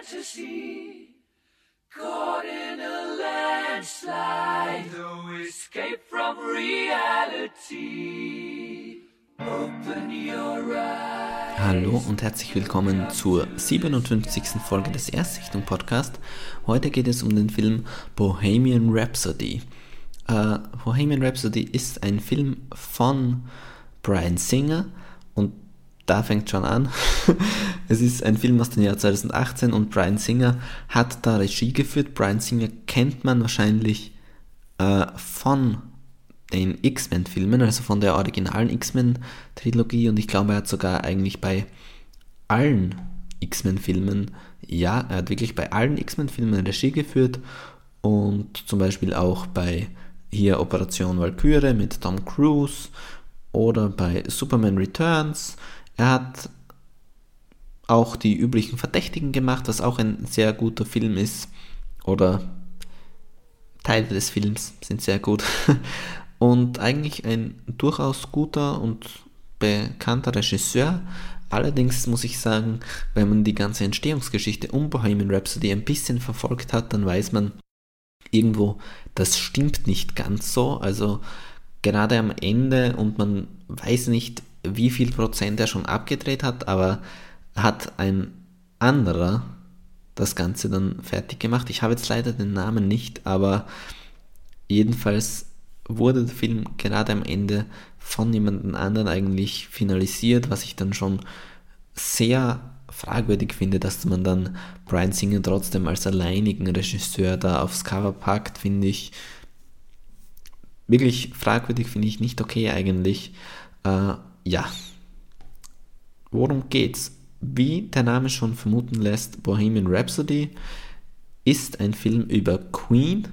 fantasy. Caught in a landslide, no escape from reality. Open your eyes. Hallo und herzlich willkommen zur 57. Folge des Erstsichtung Podcast. Heute geht es um den Film Bohemian Rhapsody. Äh, Bohemian Rhapsody ist ein Film von Brian Singer und da fängt schon an. es ist ein Film aus dem Jahr 2018 und Brian Singer hat da Regie geführt. Brian Singer kennt man wahrscheinlich äh, von den X-Men-Filmen, also von der originalen X-Men-Trilogie und ich glaube, er hat sogar eigentlich bei allen X-Men-Filmen, ja, er hat wirklich bei allen X-Men-Filmen Regie geführt und zum Beispiel auch bei hier Operation Valkyrie mit Tom Cruise oder bei Superman Returns. Er hat auch die üblichen Verdächtigen gemacht, was auch ein sehr guter Film ist. Oder Teile des Films sind sehr gut. Und eigentlich ein durchaus guter und bekannter Regisseur. Allerdings muss ich sagen, wenn man die ganze Entstehungsgeschichte um Bohemian Rhapsody ein bisschen verfolgt hat, dann weiß man irgendwo, das stimmt nicht ganz so. Also gerade am Ende und man weiß nicht, wie viel Prozent er schon abgedreht hat, aber hat ein anderer das Ganze dann fertig gemacht. Ich habe jetzt leider den Namen nicht, aber jedenfalls wurde der Film gerade am Ende von jemand anderen eigentlich finalisiert, was ich dann schon sehr fragwürdig finde, dass man dann Brian Singer trotzdem als alleinigen Regisseur da aufs Cover packt, finde ich wirklich fragwürdig, finde ich nicht okay eigentlich. Ja, worum geht's? Wie der Name schon vermuten lässt, Bohemian Rhapsody ist ein Film über Queen.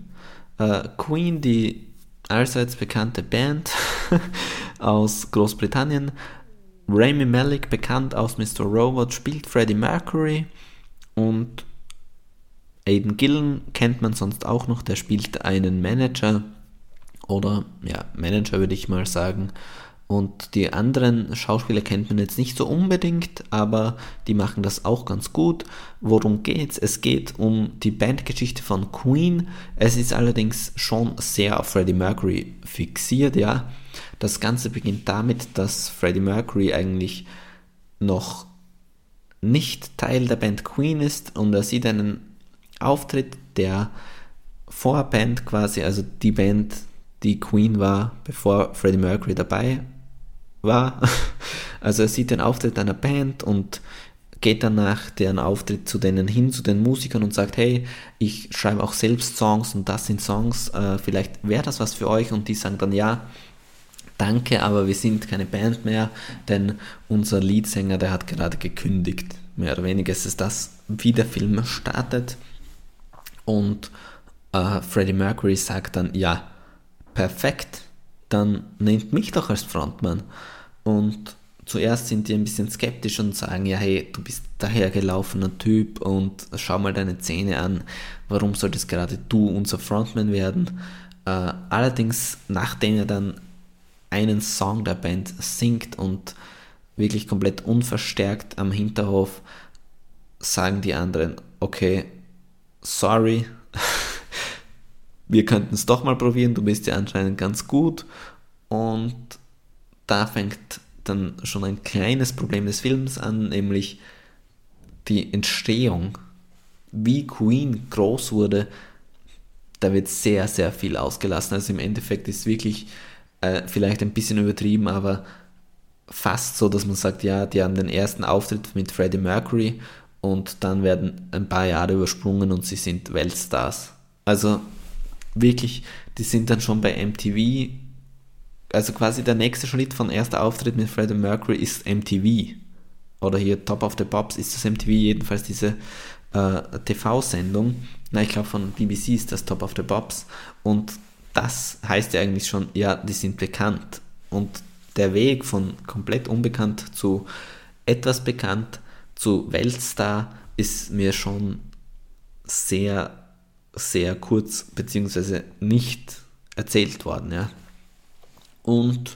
Äh, Queen, die allseits bekannte Band aus Großbritannien. Rami Malek, bekannt aus Mr. Robot, spielt Freddie Mercury und Aiden Gillen kennt man sonst auch noch, der spielt einen Manager oder ja, Manager würde ich mal sagen. Und die anderen Schauspieler kennt man jetzt nicht so unbedingt, aber die machen das auch ganz gut. Worum geht's? Es geht um die Bandgeschichte von Queen. Es ist allerdings schon sehr auf Freddie Mercury fixiert, ja. Das Ganze beginnt damit, dass Freddie Mercury eigentlich noch nicht Teil der Band Queen ist und er sieht einen Auftritt der Vorband quasi, also die Band, die Queen war, bevor Freddie Mercury dabei war. Also er sieht den Auftritt einer Band und geht dann nach deren Auftritt zu denen hin, zu den Musikern und sagt, hey, ich schreibe auch selbst Songs und das sind Songs, äh, vielleicht wäre das was für euch und die sagen dann ja, danke, aber wir sind keine Band mehr, denn unser Leadsänger, der hat gerade gekündigt. Mehr oder weniger ist es das, wie der Film startet und äh, Freddie Mercury sagt dann, ja, perfekt, dann nehmt mich doch als Frontmann. Und zuerst sind die ein bisschen skeptisch und sagen, ja, hey, du bist dahergelaufener Typ und schau mal deine Zähne an, warum solltest gerade du unser Frontman werden? Äh, allerdings, nachdem er dann einen Song der Band singt und wirklich komplett unverstärkt am Hinterhof, sagen die anderen, okay, sorry, wir könnten es doch mal probieren, du bist ja anscheinend ganz gut. Und da fängt dann schon ein kleines Problem des Films an, nämlich die Entstehung. Wie Queen groß wurde, da wird sehr, sehr viel ausgelassen. Also im Endeffekt ist es wirklich äh, vielleicht ein bisschen übertrieben, aber fast so, dass man sagt, ja, die haben den ersten Auftritt mit Freddie Mercury und dann werden ein paar Jahre übersprungen und sie sind Weltstars. Also wirklich, die sind dann schon bei MTV. Also quasi der nächste Schritt von erster Auftritt mit Freddie Mercury ist MTV. Oder hier Top of the Pops ist das MTV, jedenfalls diese äh, TV-Sendung. Na, ich glaube von BBC ist das Top of the Pops. Und das heißt ja eigentlich schon, ja, die sind bekannt. Und der Weg von komplett unbekannt zu etwas bekannt zu Weltstar ist mir schon sehr sehr kurz beziehungsweise nicht erzählt worden. Ja. Und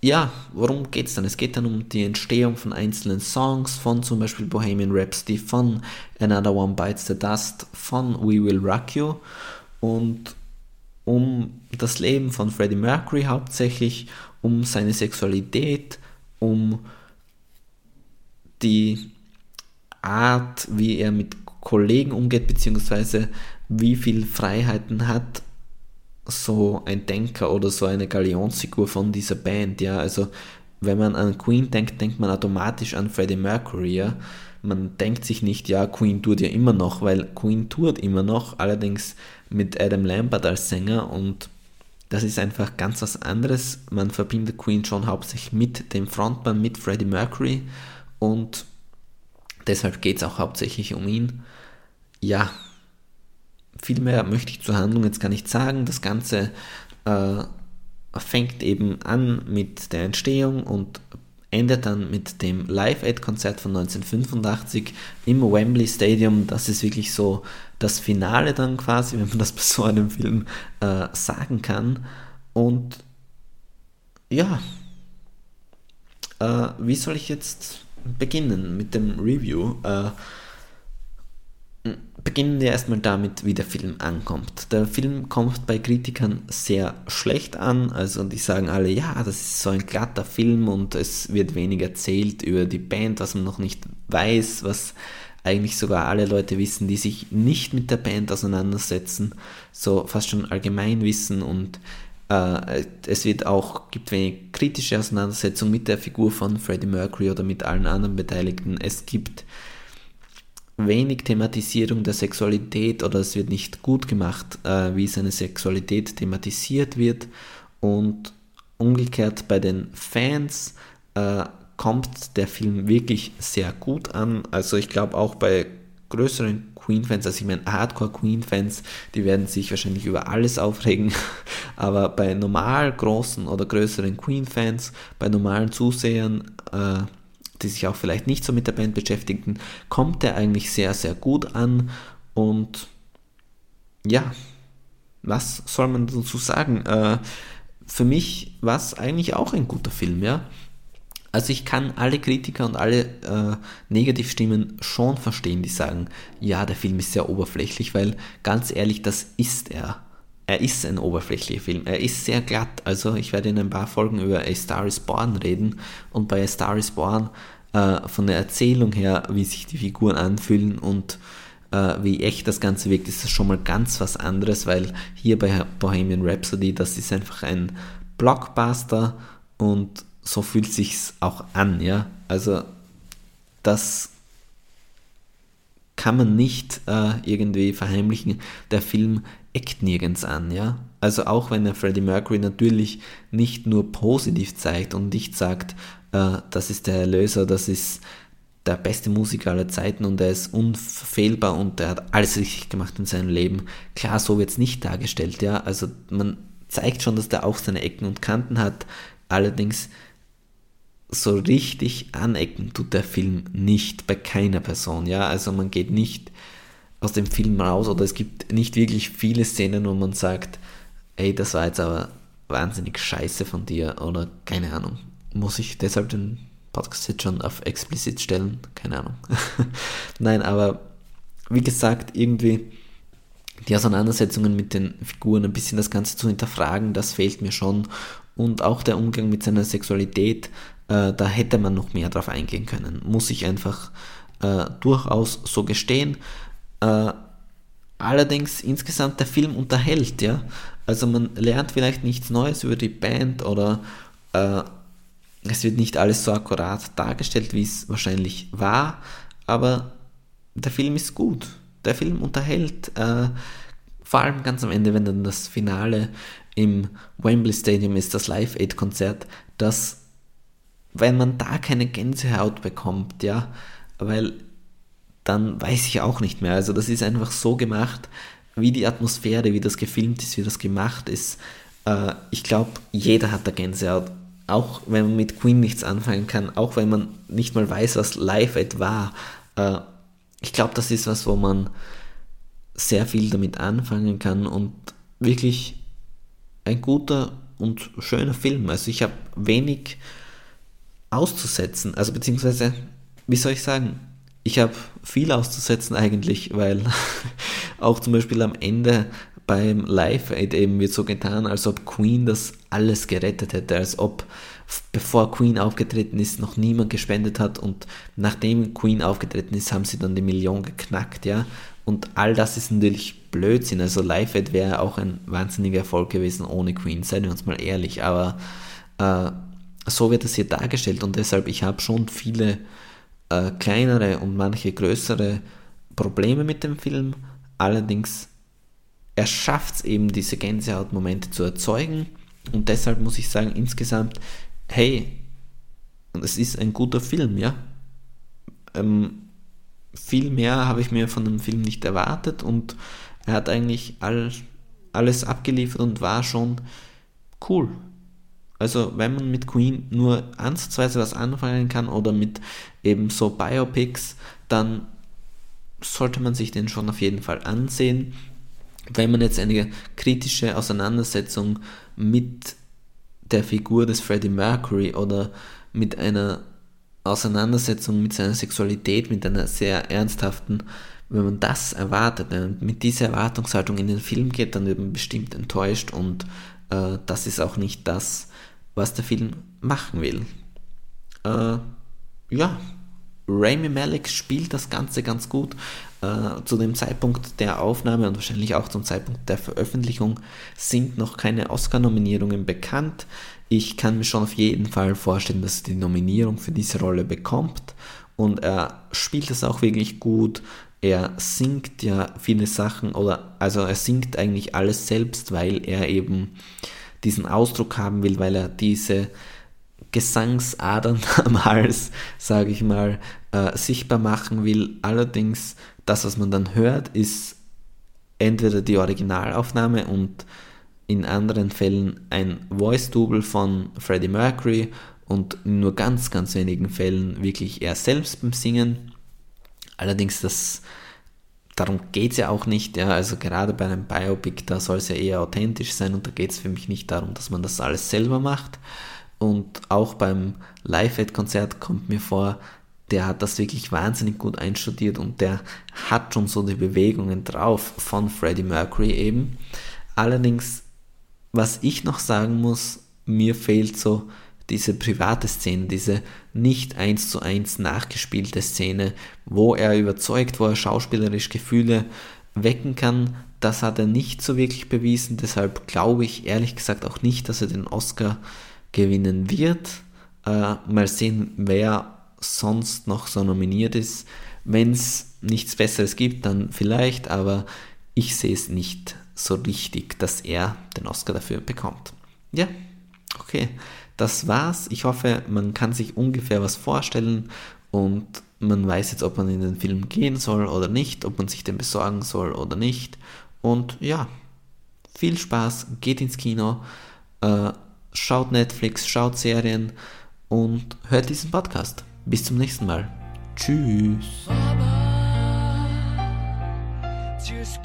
ja, worum geht es dann? Es geht dann um die Entstehung von einzelnen Songs, von zum Beispiel Bohemian Rhapsody, von Another One Bites the Dust, von We Will Rock You und um das Leben von Freddie Mercury hauptsächlich, um seine Sexualität, um die Art, wie er mit Kollegen umgeht, beziehungsweise wie viel Freiheiten hat so ein Denker oder so eine Galionsfigur von dieser Band, ja, also wenn man an Queen denkt, denkt man automatisch an Freddie Mercury, ja. Man denkt sich nicht, ja, Queen tut ja immer noch, weil Queen tourt immer noch, allerdings mit Adam Lambert als Sänger und das ist einfach ganz was anderes. Man verbindet Queen schon hauptsächlich mit dem Frontmann, mit Freddie Mercury und deshalb geht es auch hauptsächlich um ihn. Ja, viel mehr möchte ich zur Handlung jetzt gar nicht sagen. Das Ganze äh, fängt eben an mit der Entstehung und endet dann mit dem Live-Aid-Konzert von 1985 im Wembley Stadium. Das ist wirklich so das Finale dann quasi, wenn man das bei so einem Film äh, sagen kann. Und ja, äh, wie soll ich jetzt beginnen mit dem Review? Äh, beginnen wir erstmal damit, wie der Film ankommt. Der Film kommt bei Kritikern sehr schlecht an, also die sagen alle, ja, das ist so ein glatter Film und es wird wenig erzählt über die Band, was man noch nicht weiß, was eigentlich sogar alle Leute wissen, die sich nicht mit der Band auseinandersetzen, so fast schon Allgemeinwissen und äh, es wird auch, gibt wenig kritische Auseinandersetzung mit der Figur von Freddie Mercury oder mit allen anderen Beteiligten. Es gibt wenig Thematisierung der Sexualität oder es wird nicht gut gemacht, äh, wie seine Sexualität thematisiert wird. Und umgekehrt bei den Fans äh, kommt der Film wirklich sehr gut an. Also ich glaube auch bei größeren Queen-Fans, also ich meine Hardcore-Queen-Fans, die werden sich wahrscheinlich über alles aufregen, aber bei normal großen oder größeren Queen-Fans, bei normalen Zusehern, äh, die sich auch vielleicht nicht so mit der Band beschäftigten, kommt er eigentlich sehr, sehr gut an. Und ja, was soll man dazu sagen? Äh, für mich war es eigentlich auch ein guter Film, ja. Also ich kann alle Kritiker und alle äh, Negativstimmen schon verstehen, die sagen, ja, der Film ist sehr oberflächlich, weil ganz ehrlich, das ist er er ist ein oberflächlicher Film. Er ist sehr glatt. Also ich werde in ein paar Folgen über A Star is Born reden und bei A Star is Born äh, von der Erzählung her, wie sich die Figuren anfühlen und äh, wie echt das Ganze wirkt, ist das schon mal ganz was anderes, weil hier bei Bohemian Rhapsody, das ist einfach ein Blockbuster und so fühlt sich's auch an, ja. Also das kann man nicht äh, irgendwie verheimlichen. Der Film eckt nirgends an, ja. Also auch wenn er Freddie Mercury natürlich nicht nur positiv zeigt und nicht sagt, äh, das ist der Erlöser, das ist der beste Musiker aller Zeiten und er ist unverfehlbar und er hat alles richtig gemacht in seinem Leben. Klar, so wird es nicht dargestellt, ja. Also man zeigt schon, dass der auch seine Ecken und Kanten hat. Allerdings so richtig anecken tut der Film nicht bei keiner Person, ja. Also man geht nicht aus dem Film raus oder es gibt nicht wirklich viele Szenen, wo man sagt, ey, das war jetzt aber wahnsinnig scheiße von dir oder keine Ahnung. Muss ich deshalb den Podcast jetzt schon auf explizit stellen? Keine Ahnung. Nein, aber wie gesagt, irgendwie die Auseinandersetzungen mit den Figuren, ein bisschen das Ganze zu hinterfragen, das fehlt mir schon. Und auch der Umgang mit seiner Sexualität, äh, da hätte man noch mehr drauf eingehen können. Muss ich einfach äh, durchaus so gestehen. Äh, allerdings insgesamt der Film unterhält, ja. Also man lernt vielleicht nichts Neues über die Band oder äh, es wird nicht alles so akkurat dargestellt, wie es wahrscheinlich war, aber der Film ist gut. Der Film unterhält, äh, vor allem ganz am Ende, wenn dann das Finale im Wembley Stadium ist, das Live-Aid-Konzert, dass, wenn man da keine Gänsehaut bekommt, ja, weil dann weiß ich auch nicht mehr. Also das ist einfach so gemacht, wie die Atmosphäre, wie das gefilmt ist, wie das gemacht ist. Äh, ich glaube, jeder hat da Gänsehaut. Auch wenn man mit Queen nichts anfangen kann, auch wenn man nicht mal weiß, was Live Aid war. Äh, ich glaube, das ist was, wo man sehr viel damit anfangen kann und wirklich ein guter und schöner Film. Also ich habe wenig auszusetzen. Also beziehungsweise, wie soll ich sagen, ich habe viel auszusetzen eigentlich, weil auch zum Beispiel am Ende beim Live-Aid eben wird so getan, als ob Queen das alles gerettet hätte, als ob bevor Queen aufgetreten ist, noch niemand gespendet hat und nachdem Queen aufgetreten ist, haben sie dann die Million geknackt, ja. Und all das ist natürlich Blödsinn. Also Live Aid wäre auch ein wahnsinniger Erfolg gewesen ohne Queen, seien wir uns mal ehrlich. Aber äh, so wird es hier dargestellt und deshalb, ich habe schon viele äh, kleinere und manche größere Probleme mit dem Film. Allerdings, er schafft es eben, diese Gänsehautmomente zu erzeugen. Und deshalb muss ich sagen, insgesamt, hey, es ist ein guter Film, ja. Ähm, viel mehr habe ich mir von dem Film nicht erwartet und er hat eigentlich all, alles abgeliefert und war schon cool. Also wenn man mit Queen nur ansatzweise was anfangen kann oder mit eben so Biopics, dann sollte man sich den schon auf jeden Fall ansehen. Wenn man jetzt eine kritische Auseinandersetzung mit der Figur des Freddie Mercury oder mit einer Auseinandersetzung mit seiner Sexualität, mit einer sehr ernsthaften, wenn man das erwartet, wenn man mit dieser Erwartungshaltung in den Film geht, dann wird man bestimmt enttäuscht und äh, das ist auch nicht das, was der Film machen will. Äh, ja, Rami Malek spielt das Ganze ganz gut. Äh, zu dem Zeitpunkt der Aufnahme und wahrscheinlich auch zum Zeitpunkt der Veröffentlichung sind noch keine Oscar-Nominierungen bekannt. Ich kann mir schon auf jeden Fall vorstellen, dass er die Nominierung für diese Rolle bekommt und er spielt es auch wirklich gut. Er singt ja viele Sachen oder also er singt eigentlich alles selbst, weil er eben diesen Ausdruck haben will, weil er diese Gesangsadern am Hals, sage ich mal, äh, sichtbar machen will. Allerdings, das, was man dann hört, ist entweder die Originalaufnahme und in anderen Fällen ein Voice-Double von Freddie Mercury und in nur ganz, ganz wenigen Fällen wirklich er selbst beim Singen. Allerdings, das, darum geht es ja auch nicht. Ja, also gerade bei einem Biopic, da soll es ja eher authentisch sein und da geht es für mich nicht darum, dass man das alles selber macht. Und auch beim Live-Aid-Konzert kommt mir vor, der hat das wirklich wahnsinnig gut einstudiert und der hat schon so die Bewegungen drauf von Freddie Mercury eben. Allerdings, was ich noch sagen muss, mir fehlt so diese private Szene, diese nicht eins zu eins nachgespielte Szene, wo er überzeugt, wo er schauspielerisch Gefühle wecken kann, das hat er nicht so wirklich bewiesen. Deshalb glaube ich ehrlich gesagt auch nicht, dass er den Oscar gewinnen wird. Äh, mal sehen, wer sonst noch so nominiert ist. Wenn es nichts Besseres gibt, dann vielleicht, aber ich sehe es nicht so richtig, dass er den Oscar dafür bekommt. Ja, okay, das war's. Ich hoffe, man kann sich ungefähr was vorstellen und man weiß jetzt, ob man in den Film gehen soll oder nicht, ob man sich den besorgen soll oder nicht. Und ja, viel Spaß, geht ins Kino. Äh, schaut Netflix, schaut Serien und hört diesen Podcast. Bis zum nächsten Mal. Tschüss. just